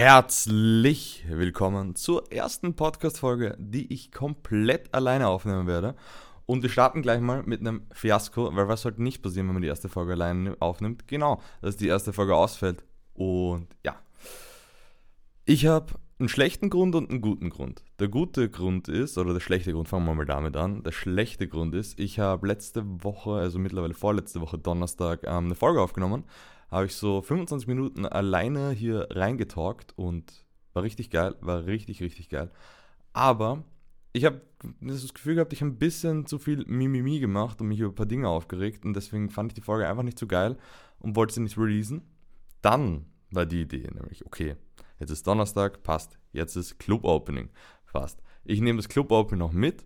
Herzlich willkommen zur ersten Podcast-Folge, die ich komplett alleine aufnehmen werde. Und wir starten gleich mal mit einem Fiasko, weil was sollte nicht passieren, wenn man die erste Folge alleine aufnimmt? Genau, dass die erste Folge ausfällt. Und ja, ich habe einen schlechten Grund und einen guten Grund. Der gute Grund ist, oder der schlechte Grund, fangen wir mal damit an. Der schlechte Grund ist, ich habe letzte Woche, also mittlerweile vorletzte Woche Donnerstag, ähm, eine Folge aufgenommen habe ich so 25 Minuten alleine hier reingetalkt und war richtig geil, war richtig, richtig geil. Aber ich habe das Gefühl gehabt, ich habe ein bisschen zu viel Mimimi gemacht und mich über ein paar Dinge aufgeregt und deswegen fand ich die Folge einfach nicht so geil und wollte sie nicht releasen. Dann war die Idee nämlich, okay, jetzt ist Donnerstag, passt, jetzt ist Club Opening, passt. Ich nehme das Club Opening noch mit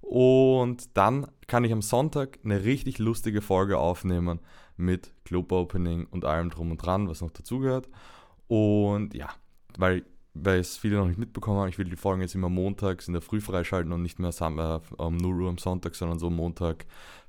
und dann kann ich am Sonntag eine richtig lustige Folge aufnehmen mit Club Opening und allem drum und dran, was noch dazugehört. Und ja, weil, weil es viele noch nicht mitbekommen haben, ich will die Folgen jetzt immer montags in der Früh freischalten und nicht mehr äh, um 0 Uhr am Sonntag, sondern so Montag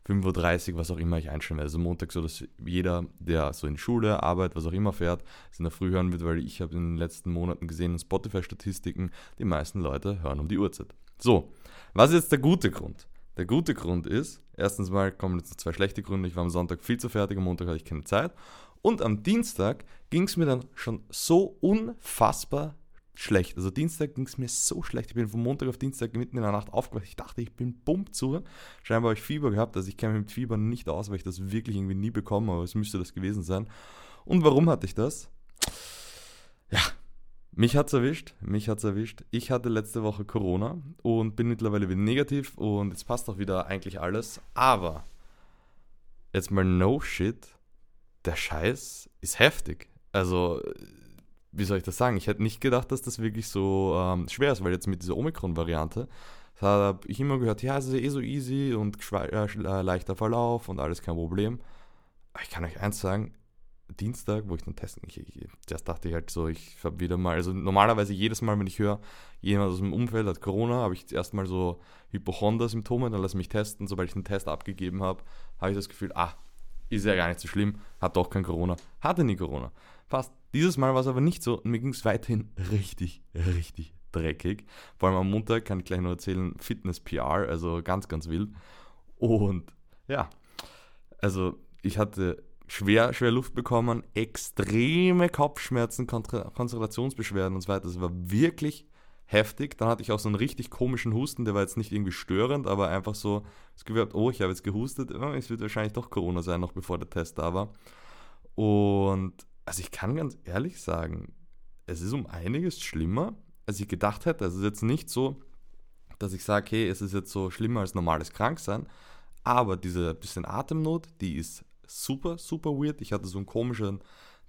5.30 Uhr, was auch immer ich einstellen werde. Also Montag so, dass jeder, der so in Schule, Arbeit, was auch immer fährt, es in der Früh hören wird, weil ich habe in den letzten Monaten gesehen in Spotify-Statistiken, die meisten Leute hören um die Uhrzeit. So, was ist jetzt der gute Grund? Der gute Grund ist, erstens mal kommen jetzt zwei schlechte Gründe. Ich war am Sonntag viel zu fertig, am Montag hatte ich keine Zeit. Und am Dienstag ging es mir dann schon so unfassbar schlecht. Also Dienstag ging es mir so schlecht. Ich bin von Montag auf Dienstag mitten in der Nacht aufgewacht. Ich dachte, ich bin bumm zu. Scheinbar habe ich Fieber gehabt. Also ich kenne mich mit Fieber nicht aus, weil ich das wirklich irgendwie nie bekomme. Aber es müsste das gewesen sein. Und warum hatte ich das? Mich hat's erwischt, mich hat's erwischt. Ich hatte letzte Woche Corona und bin mittlerweile wieder negativ und jetzt passt auch wieder eigentlich alles. Aber jetzt mal no shit, der Scheiß ist heftig. Also, wie soll ich das sagen? Ich hätte nicht gedacht, dass das wirklich so ähm, schwer ist, weil jetzt mit dieser Omikron-Variante habe ich immer gehört, ja, es ist eh so easy und äh, leichter Verlauf und alles kein Problem. Aber ich kann euch eins sagen, Dienstag, wo ich dann testen, ich, ich, das dachte ich halt so, ich habe wieder mal, also normalerweise jedes Mal, wenn ich höre, jemand aus dem Umfeld hat Corona, habe ich zuerst mal so Hypochonder-Symptome, dann lasse ich mich testen, sobald ich den Test abgegeben habe, habe ich das Gefühl, ah, ist ja gar nicht so schlimm, hat doch kein Corona, hatte nie Corona. Passt. Dieses Mal war es aber nicht so und mir ging es weiterhin richtig, richtig dreckig. Vor allem am Montag kann ich gleich noch erzählen, Fitness-PR, also ganz, ganz wild. Und ja, also ich hatte schwer, schwer Luft bekommen, extreme Kopfschmerzen, Konzentrationsbeschwerden und so weiter. Das war wirklich heftig. Dann hatte ich auch so einen richtig komischen Husten, der war jetzt nicht irgendwie störend, aber einfach so das Gefühl oh, ich habe jetzt gehustet, es wird wahrscheinlich doch Corona sein, noch bevor der Test da war. Und also ich kann ganz ehrlich sagen, es ist um einiges schlimmer, als ich gedacht hätte. Es ist jetzt nicht so, dass ich sage, hey, es ist jetzt so schlimmer als normales Kranksein, aber diese bisschen Atemnot, die ist super, super weird. Ich hatte so einen komischen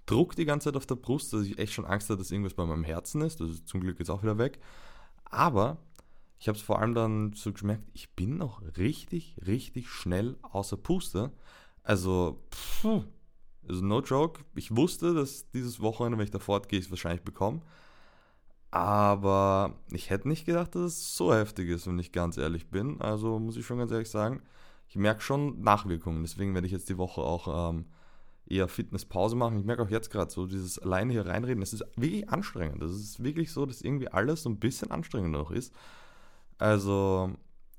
Druck die ganze Zeit auf der Brust, dass ich echt schon Angst hatte, dass irgendwas bei meinem Herzen ist. Das ist zum Glück jetzt auch wieder weg. Aber ich habe es vor allem dann so gemerkt, ich bin noch richtig, richtig schnell außer Puste. Also, pff, also no joke. Ich wusste, dass dieses Wochenende, wenn ich da fortgehe, ich es wahrscheinlich bekomme. Aber ich hätte nicht gedacht, dass es so heftig ist, wenn ich ganz ehrlich bin. Also muss ich schon ganz ehrlich sagen, ich merke schon Nachwirkungen. Deswegen werde ich jetzt die Woche auch ähm, eher Fitnesspause machen. Ich merke auch jetzt gerade so, dieses alleine hier reinreden, das ist wirklich anstrengend. Das ist wirklich so, dass irgendwie alles so ein bisschen anstrengender noch ist. Also,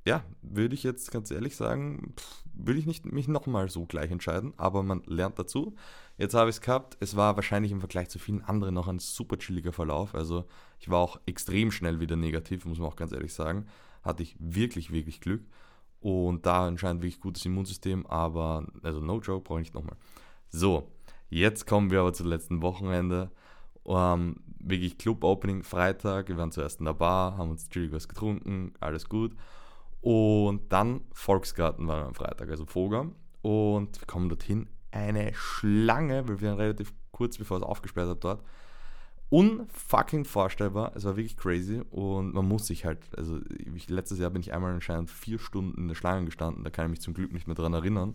ja, würde ich jetzt ganz ehrlich sagen, würde ich nicht mich nochmal so gleich entscheiden, aber man lernt dazu. Jetzt habe ich es gehabt. Es war wahrscheinlich im Vergleich zu vielen anderen noch ein super chilliger Verlauf. Also, ich war auch extrem schnell wieder negativ, muss man auch ganz ehrlich sagen. Hatte ich wirklich, wirklich Glück. Und da anscheinend wirklich gutes Immunsystem, aber, also no joke, brauche ich nicht nochmal. So, jetzt kommen wir aber zum letzten Wochenende. Ähm, wirklich Club-Opening Freitag. Wir waren zuerst in der Bar, haben uns chillig was getrunken, alles gut. Und dann Volksgarten war am Freitag, also Voger. Und wir kommen dorthin, eine Schlange, weil wir waren relativ kurz bevor es aufgesperrt hat dort unfucking vorstellbar. Es war wirklich crazy und man muss sich halt, also ich, letztes Jahr bin ich einmal anscheinend vier Stunden in der Schlange gestanden, da kann ich mich zum Glück nicht mehr dran erinnern.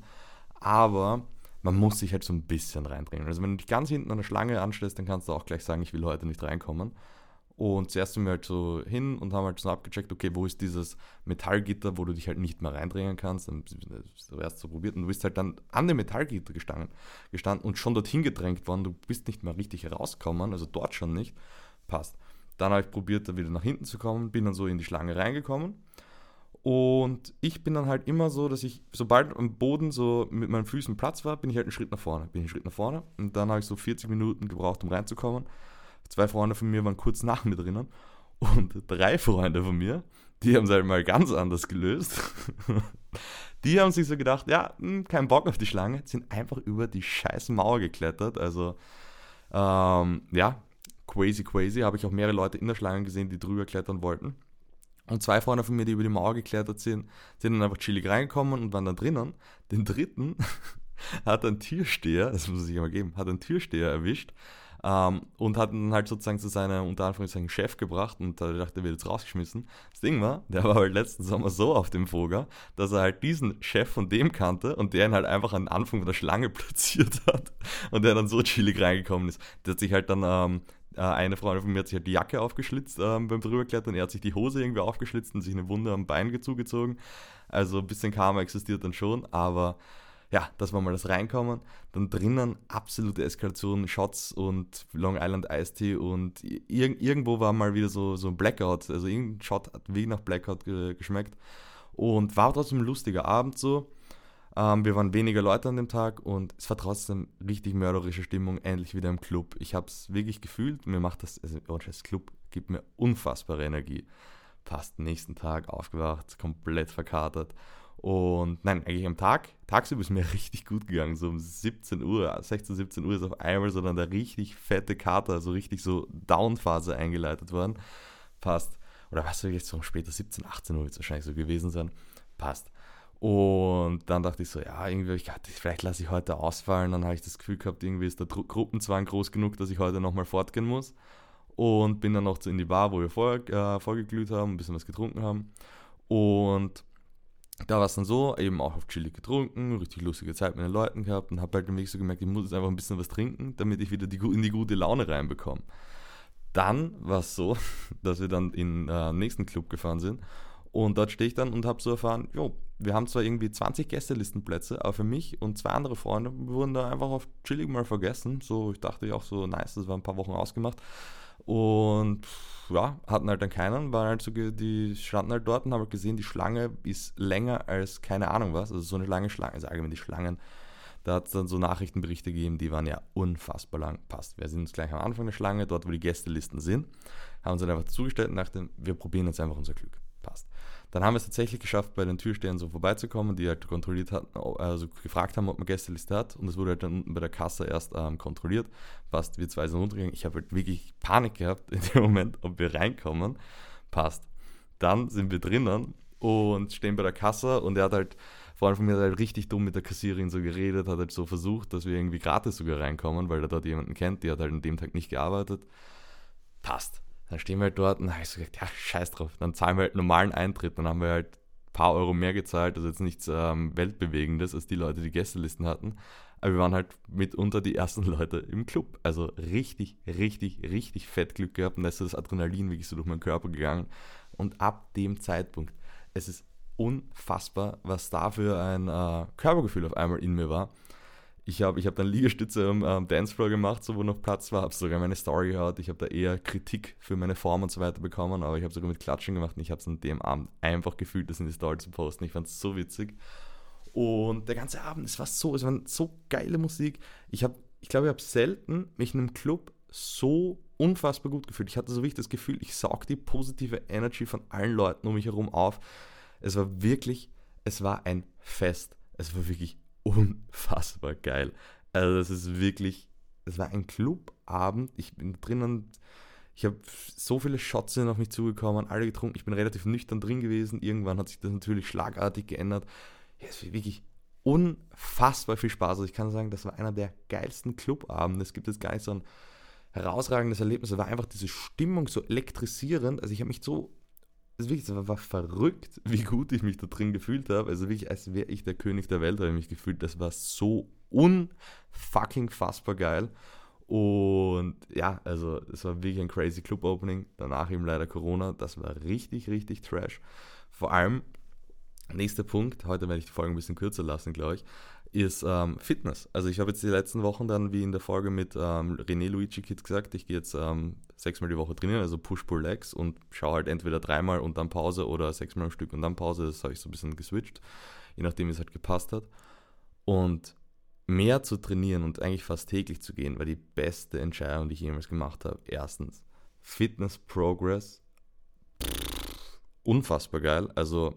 Aber man muss sich halt so ein bisschen reindrängen. Also wenn du dich ganz hinten an der Schlange anstellst, dann kannst du auch gleich sagen, ich will heute nicht reinkommen. Und zuerst sind wir halt so hin und haben halt so abgecheckt, okay, wo ist dieses Metallgitter, wo du dich halt nicht mehr reindrängen kannst. Dann hast du erst so probiert und du bist halt dann an dem Metallgitter gestanden, gestanden und schon dorthin gedrängt worden. Du bist nicht mehr richtig rausgekommen, also dort schon nicht. Passt. Dann habe ich probiert, da wieder nach hinten zu kommen, bin dann so in die Schlange reingekommen. Und ich bin dann halt immer so, dass ich, sobald am Boden so mit meinen Füßen Platz war, bin ich halt einen Schritt nach vorne. Bin ich einen Schritt nach vorne. Und dann habe ich so 40 Minuten gebraucht, um reinzukommen. Zwei Freunde von mir waren kurz nach mir drinnen. Und drei Freunde von mir, die haben es halt mal ganz anders gelöst. die haben sich so gedacht, ja, hm, kein Bock auf die Schlange, sind einfach über die scheiß Mauer geklettert. Also, ähm, ja, crazy, crazy. Habe ich auch mehrere Leute in der Schlange gesehen, die drüber klettern wollten. Und zwei Freunde von mir, die über die Mauer geklettert sind, sind dann einfach chillig reingekommen und waren dann drinnen. Den dritten hat ein Türsteher, das muss ich mal geben, hat ein Türsteher erwischt ähm, und hat ihn halt sozusagen zu seinem, unter Anführungszeichen, Chef gebracht und da dachte, er wird jetzt rausgeschmissen. Das Ding war, der war halt letzten Sommer so auf dem Vogel, dass er halt diesen Chef von dem kannte und der ihn halt einfach an den Anfang der Schlange platziert hat und der dann so chillig reingekommen ist. Der hat sich halt dann, ähm, äh, eine Freundin von mir hat sich halt die Jacke aufgeschlitzt ähm, beim drüberklettern, er hat sich die Hose irgendwie aufgeschlitzt und sich eine Wunde am Bein zugezogen. Also ein bisschen Karma existiert dann schon, aber ja, das war mal das Reinkommen. Dann drinnen absolute Eskalation, Shots und Long Island Ice Tea und ir irgendwo war mal wieder so, so ein Blackout. Also irgendein Shot hat wie nach Blackout ge geschmeckt. Und war trotzdem ein lustiger Abend so. Ähm, wir waren weniger Leute an dem Tag und es war trotzdem richtig mörderische Stimmung, endlich wieder im Club. Ich habe es wirklich gefühlt. Mir macht das, also das Club gibt mir unfassbare Energie. Fast nächsten Tag aufgewacht, komplett verkatert und nein, eigentlich am Tag, tagsüber ist mir richtig gut gegangen. So um 17 Uhr, 16, 17 Uhr ist auf einmal so dann der richtig fette Kater, so richtig so Down-Phase eingeleitet worden. Passt. Oder was soll jetzt so später, 17, 18 Uhr wird es wahrscheinlich so gewesen sein. Passt. Und dann dachte ich so, ja, irgendwie, ich vielleicht lasse ich heute ausfallen. Dann habe ich das Gefühl gehabt, irgendwie ist der Dru Gruppenzwang groß genug, dass ich heute nochmal fortgehen muss. Und bin dann noch in die Bar, wo wir vorher äh, vorgeglüht haben, ein bisschen was getrunken haben. Und da war es dann so, eben auch auf chillig getrunken, richtig lustige Zeit mit den Leuten gehabt und habe halt im Weg so gemerkt, ich muss jetzt einfach ein bisschen was trinken, damit ich wieder die, in die gute Laune reinbekomme. Dann war es so, dass wir dann in den äh, nächsten Club gefahren sind und dort stehe ich dann und habe so erfahren, jo, wir haben zwar irgendwie 20 Gästelistenplätze, aber für mich und zwei andere Freunde wurden da einfach auf chillig mal vergessen. So, ich dachte auch so, nice, das war ein paar Wochen ausgemacht. Und ja, hatten halt dann keinen, waren halt so, die standen halt dort und haben halt gesehen, die Schlange ist länger als keine Ahnung was. Also so eine lange Schlange, also allgemein die Schlangen. Da hat es dann so Nachrichtenberichte gegeben, die waren ja unfassbar lang. Passt. Wir sind jetzt gleich am Anfang der Schlange, dort wo die Gästelisten sind, haben uns dann einfach zugestellt und dachten, wir probieren jetzt einfach unser Glück. Passt. Dann haben wir es tatsächlich geschafft, bei den Türstehern so vorbeizukommen, die halt kontrolliert hatten, also gefragt haben, ob man Gästeliste hat. Und das wurde halt dann unten bei der Kasse erst ähm, kontrolliert. Passt, wir zwei sind runtergegangen. Ich habe halt wirklich Panik gehabt in dem Moment, ob wir reinkommen. Passt. Dann sind wir drinnen und stehen bei der Kasse und er hat halt, vor allem von mir halt richtig dumm mit der Kassierin so geredet, hat halt so versucht, dass wir irgendwie gratis sogar reinkommen, weil er dort jemanden kennt, die hat halt an dem Tag nicht gearbeitet. Passt dann stehen wir halt dort und habe ich so gesagt, ja, scheiß drauf. Dann zahlen wir halt normalen Eintritt. Dann haben wir halt ein paar Euro mehr gezahlt, also jetzt nichts ähm, Weltbewegendes, als die Leute, die Gästelisten hatten. Aber wir waren halt mitunter die ersten Leute im Club. Also richtig, richtig, richtig fett Glück gehabt und da ist das Adrenalin wirklich so durch meinen Körper gegangen. Und ab dem Zeitpunkt, es ist unfassbar, was da für ein äh, Körpergefühl auf einmal in mir war ich habe ich hab dann Liegestütze am ähm, Dancefloor gemacht, so wo noch Platz war, habe sogar meine Story gehört. Ich habe da eher Kritik für meine Form und so weiter bekommen, aber ich habe sogar mit Klatschen gemacht und ich habe es an dem Abend einfach gefühlt, das in die Story zu posten. Ich fand es so witzig. Und der ganze Abend, es war so, es war so geile Musik. Ich habe, ich glaube, ich habe selten mich in einem Club so unfassbar gut gefühlt. Ich hatte so wirklich das Gefühl, ich saug die positive Energy von allen Leuten um mich herum auf. Es war wirklich, es war ein Fest. Es war wirklich unfassbar geil. Also das ist wirklich, es war ein Clubabend. Ich bin drinnen, ich habe so viele Shots auf mich zugekommen, alle getrunken. Ich bin relativ nüchtern drin gewesen. Irgendwann hat sich das natürlich schlagartig geändert. Ja, es war wirklich unfassbar viel Spaß. Also ich kann sagen, das war einer der geilsten Clubabende. Es gibt jetzt gar nicht so ein herausragendes Erlebnis. Es war einfach diese Stimmung so elektrisierend. Also ich habe mich so das, wirklich, das war verrückt, wie gut ich mich da drin gefühlt habe. Also wirklich, als wäre ich der König der Welt, habe ich mich gefühlt. Das war so unfucking fassbar geil. Und ja, also es war wirklich ein crazy Club-Opening. Danach eben leider Corona. Das war richtig, richtig trash. Vor allem, nächster Punkt, heute werde ich die Folge ein bisschen kürzer lassen, glaube ich. Ist ähm, Fitness. Also ich habe jetzt die letzten Wochen dann, wie in der Folge mit ähm, René Luigi Kids gesagt, ich gehe jetzt ähm, sechsmal die Woche trainieren, also Push-Pull-Legs und schaue halt entweder dreimal und dann Pause oder sechsmal am Stück und dann Pause. Das habe ich so ein bisschen geswitcht, je nachdem, wie es halt gepasst hat. Und mehr zu trainieren und eigentlich fast täglich zu gehen, war die beste Entscheidung, die ich jemals gemacht habe. Erstens, Fitness Progress, unfassbar geil. Also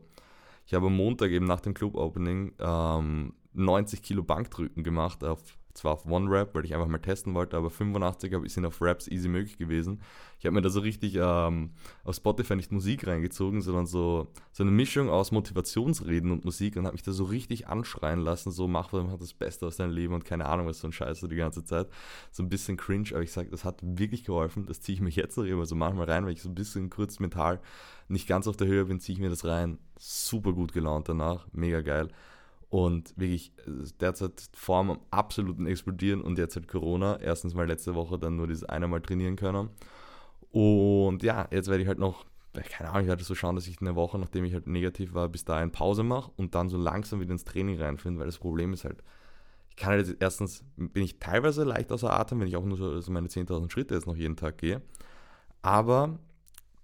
ich habe am Montag eben nach dem Club Opening ähm, 90 Kilo Bankdrücken gemacht, auf, zwar auf One Rap, weil ich einfach mal testen wollte, aber 85 sind auf Raps easy möglich gewesen. Ich habe mir da so richtig ähm, auf Spotify nicht Musik reingezogen, sondern so, so eine Mischung aus Motivationsreden und Musik und habe mich da so richtig anschreien lassen, so mach was, mach das Beste aus deinem Leben und keine Ahnung, was so ein Scheiß so die ganze Zeit. So ein bisschen cringe, aber ich sage, das hat wirklich geholfen. Das ziehe ich mich jetzt noch immer so manchmal rein, weil ich so ein bisschen kurz mental nicht ganz auf der Höhe bin, ziehe ich mir das rein. Super gut gelaunt danach, mega geil. Und wirklich äh, derzeit Form am absoluten explodieren und jetzt halt Corona. Erstens mal letzte Woche dann nur dieses eine Mal trainieren können. Und ja, jetzt werde ich halt noch, keine Ahnung, ich werde so schauen, dass ich eine Woche, nachdem ich halt negativ war, bis dahin Pause mache und dann so langsam wieder ins Training reinfinde, weil das Problem ist halt, ich kann halt erstens, bin ich teilweise leicht außer Atem, wenn ich auch nur so also meine 10.000 Schritte jetzt noch jeden Tag gehe. Aber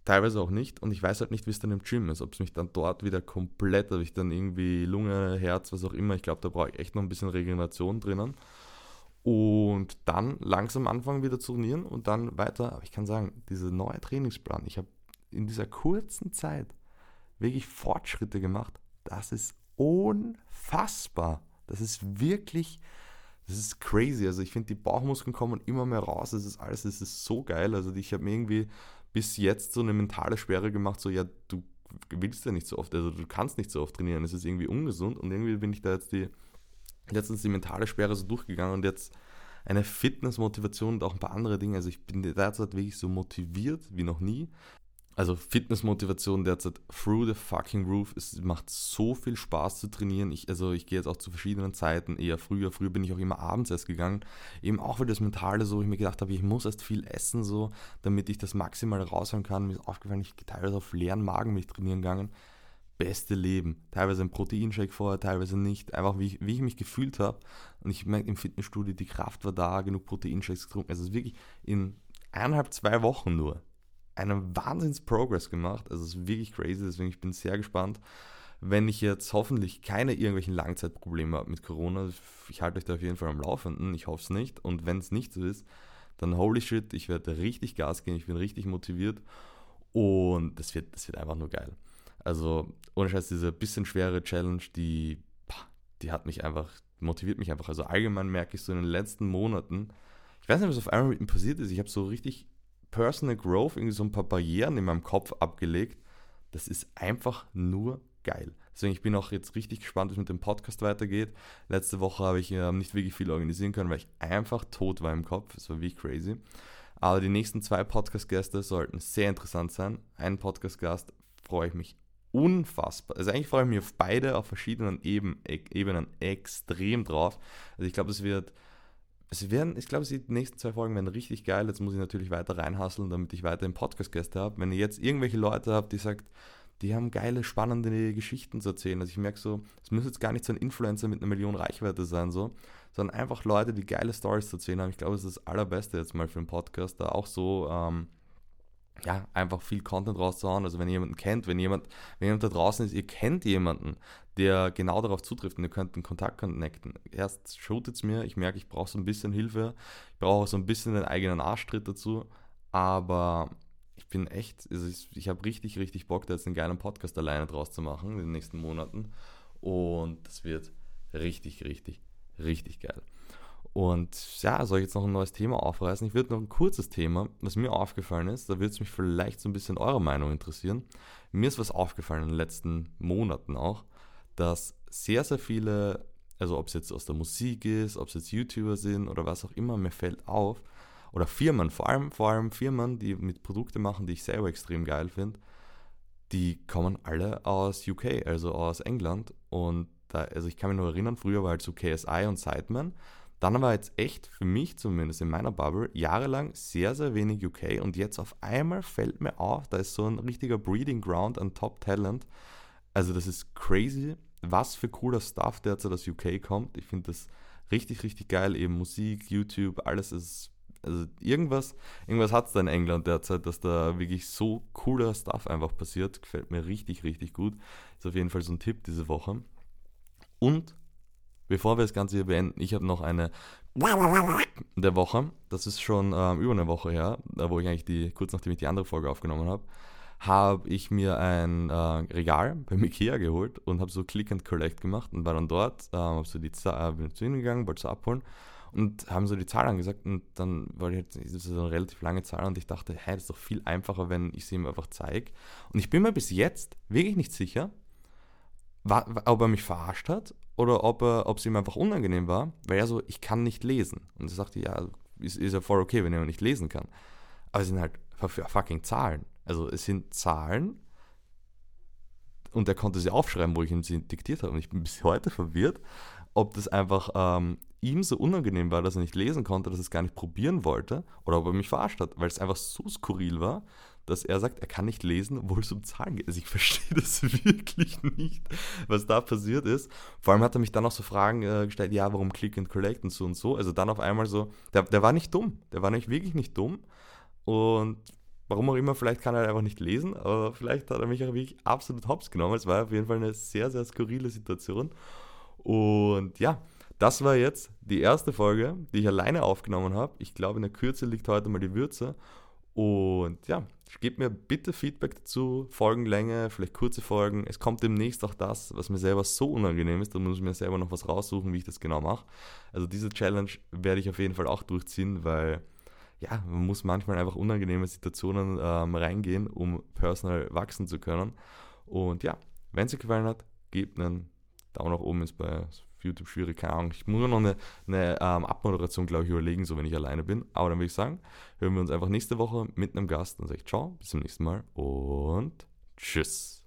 teilweise auch nicht. Und ich weiß halt nicht, wie es dann im Gym ist. Ob es mich dann dort wieder komplett, ob ich dann irgendwie Lunge, Herz, was auch immer. Ich glaube, da brauche ich echt noch ein bisschen Regeneration drinnen. Und dann langsam anfangen wieder zu trainieren und dann weiter. Aber ich kann sagen, dieser neue Trainingsplan, ich habe in dieser kurzen Zeit wirklich Fortschritte gemacht. Das ist unfassbar. Das ist wirklich, das ist crazy. Also ich finde, die Bauchmuskeln kommen immer mehr raus. Das ist alles, das ist so geil. Also ich habe mir irgendwie bis jetzt so eine mentale Sperre gemacht, so ja, du willst ja nicht so oft, also du kannst nicht so oft trainieren, es ist irgendwie ungesund und irgendwie bin ich da jetzt die, letztens die mentale Sperre so durchgegangen und jetzt eine Fitnessmotivation und auch ein paar andere Dinge, also ich bin derzeit wirklich so motiviert wie noch nie, also Fitnessmotivation derzeit through the fucking roof. Es macht so viel Spaß zu trainieren. Ich, also ich gehe jetzt auch zu verschiedenen Zeiten, eher früher. Früher bin ich auch immer abends erst gegangen. Eben auch weil das Mentale so, ich mir gedacht habe, ich muss erst viel essen, so, damit ich das maximal raushauen kann. Mir ist aufgefallen, ich teilweise auf leeren Magen mich trainieren gegangen. Beste Leben. Teilweise ein Proteinshake vorher, teilweise nicht. Einfach wie ich, wie ich mich gefühlt habe. Und ich merke im Fitnessstudio, die Kraft war da, genug Proteinshakes getrunken. Also es ist wirklich in eineinhalb, zwei Wochen nur einen Wahnsinns-Progress gemacht. Also es ist wirklich crazy, deswegen ich bin sehr gespannt. Wenn ich jetzt hoffentlich keine irgendwelchen Langzeitprobleme habe mit Corona, ich halte euch da auf jeden Fall am Laufenden, ich hoffe es nicht. Und wenn es nicht so ist, dann holy shit, ich werde richtig Gas geben, ich bin richtig motiviert und das wird, das wird einfach nur geil. Also ohne Scheiß, diese bisschen schwere Challenge, die, die hat mich einfach, motiviert mich einfach. Also allgemein merke ich so in den letzten Monaten, ich weiß nicht, was auf einmal mit mir passiert ist, ich habe so richtig Personal Growth, irgendwie so ein paar Barrieren in meinem Kopf abgelegt. Das ist einfach nur geil. Deswegen, ich bin auch jetzt richtig gespannt, wie es mit dem Podcast weitergeht. Letzte Woche habe ich äh, nicht wirklich viel organisieren können, weil ich einfach tot war im Kopf. Das war wirklich crazy. Aber die nächsten zwei Podcast-Gäste sollten sehr interessant sein. Ein Podcast-Gast freue ich mich unfassbar. Also eigentlich freue ich mich auf beide, auf verschiedenen Eben, Ebenen extrem drauf. Also ich glaube, es wird es werden, ich glaube, die nächsten zwei Folgen werden richtig geil. Jetzt muss ich natürlich weiter reinhasseln, damit ich weiter im Podcast-Gäste habe. Wenn ihr jetzt irgendwelche Leute habt, die sagt, die haben geile, spannende Geschichten zu erzählen. Also ich merke so, es muss jetzt gar nicht so ein Influencer mit einer Million Reichweite sein, so, sondern einfach Leute, die geile Stories zu erzählen haben. Ich glaube, das ist das Allerbeste jetzt mal für einen Podcast, da auch so ähm, ja, einfach viel Content rauszuhauen. Also wenn ihr jemanden kennt, wenn jemand, wenn jemand da draußen ist, ihr kennt jemanden, der genau darauf zutrifft und ihr könnt einen Kontakt connecten. Erst shootet es mir, ich merke, ich brauche so ein bisschen Hilfe, ich brauche so ein bisschen den eigenen Arschtritt dazu, aber ich bin echt, also ich, ich habe richtig, richtig Bock, da jetzt einen geilen Podcast alleine draus zu machen in den nächsten Monaten und das wird richtig, richtig, richtig geil. Und ja, soll ich jetzt noch ein neues Thema aufreißen? Ich würde noch ein kurzes Thema, was mir aufgefallen ist, da würde es mich vielleicht so ein bisschen eure Meinung interessieren. Mir ist was aufgefallen in den letzten Monaten auch, dass sehr, sehr viele, also ob es jetzt aus der Musik ist, ob es jetzt YouTuber sind oder was auch immer, mir fällt auf, oder Firmen, vor allem, vor allem Firmen, die mit Produkte machen, die ich selber extrem geil finde, die kommen alle aus UK, also aus England. Und da, also ich kann mich nur erinnern, früher war halt so KSI und Sideman. Dann war jetzt echt, für mich zumindest in meiner Bubble, jahrelang sehr, sehr wenig UK und jetzt auf einmal fällt mir auf, da ist so ein richtiger Breeding Ground an Top Talent. Also das ist crazy. was für cooler Stuff derzeit aus UK kommt. Ich finde das richtig, richtig geil. Eben Musik, YouTube, alles ist. Also irgendwas, irgendwas hat es da in England derzeit, dass da wirklich so cooler Stuff einfach passiert. Gefällt mir richtig, richtig gut. Ist auf jeden Fall so ein Tipp diese Woche. Und bevor wir das Ganze hier beenden, ich habe noch eine der Woche. Das ist schon ähm, über eine Woche her, wo ich eigentlich die, kurz nachdem ich die andere Folge aufgenommen habe, habe ich mir ein äh, Regal beim Ikea geholt und habe so Click and Collect gemacht und war dann dort, ähm, habe so die Zahl, äh, bin zu ihnen gegangen, wollte sie abholen und haben so die Zahl angesagt und dann war jetzt das ist eine relativ lange Zahl und ich dachte, hey, das ist doch viel einfacher, wenn ich sie ihm einfach zeige. Und ich bin mir bis jetzt wirklich nicht sicher, ob er mich verarscht hat oder ob, er, ob es ihm einfach unangenehm war, weil er so, ich kann nicht lesen. Und er sagte, ja, ist, ist ja voll okay, wenn er nicht lesen kann. Aber es sind halt fucking Zahlen. Also es sind Zahlen und er konnte sie aufschreiben, wo ich ihm sie diktiert habe. Und ich bin bis heute verwirrt, ob das einfach ähm, ihm so unangenehm war, dass er nicht lesen konnte, dass er es gar nicht probieren wollte, oder ob er mich verarscht hat, weil es einfach so skurril war, dass er sagt, er kann nicht lesen, obwohl es um Zahlen geht. Also ich verstehe das wirklich nicht, was da passiert ist. Vor allem hat er mich dann auch so Fragen äh, gestellt, ja, warum Click and Collect und so und so. Also dann auf einmal so, der, der war nicht dumm, der war nicht wirklich nicht dumm. Und Warum auch immer, vielleicht kann er einfach nicht lesen, aber vielleicht hat er mich auch wirklich absolut hops genommen. Es war auf jeden Fall eine sehr, sehr skurrile Situation. Und ja, das war jetzt die erste Folge, die ich alleine aufgenommen habe. Ich glaube, in der Kürze liegt heute mal die Würze. Und ja, gebt mir bitte Feedback dazu, Folgenlänge, vielleicht kurze Folgen. Es kommt demnächst auch das, was mir selber so unangenehm ist. Da muss ich mir selber noch was raussuchen, wie ich das genau mache. Also diese Challenge werde ich auf jeden Fall auch durchziehen, weil ja, man muss manchmal einfach unangenehme Situationen ähm, reingehen, um personal wachsen zu können. Und ja, wenn es euch gefallen hat, gebt einen Daumen nach oben, ist bei YouTube schwierig, keine Ahnung. Ich muss mir noch eine, eine ähm, Abmoderation, glaube ich, überlegen, so wenn ich alleine bin. Aber dann würde ich sagen, hören wir uns einfach nächste Woche mit einem Gast. Dann sage ich ciao, bis zum nächsten Mal und tschüss.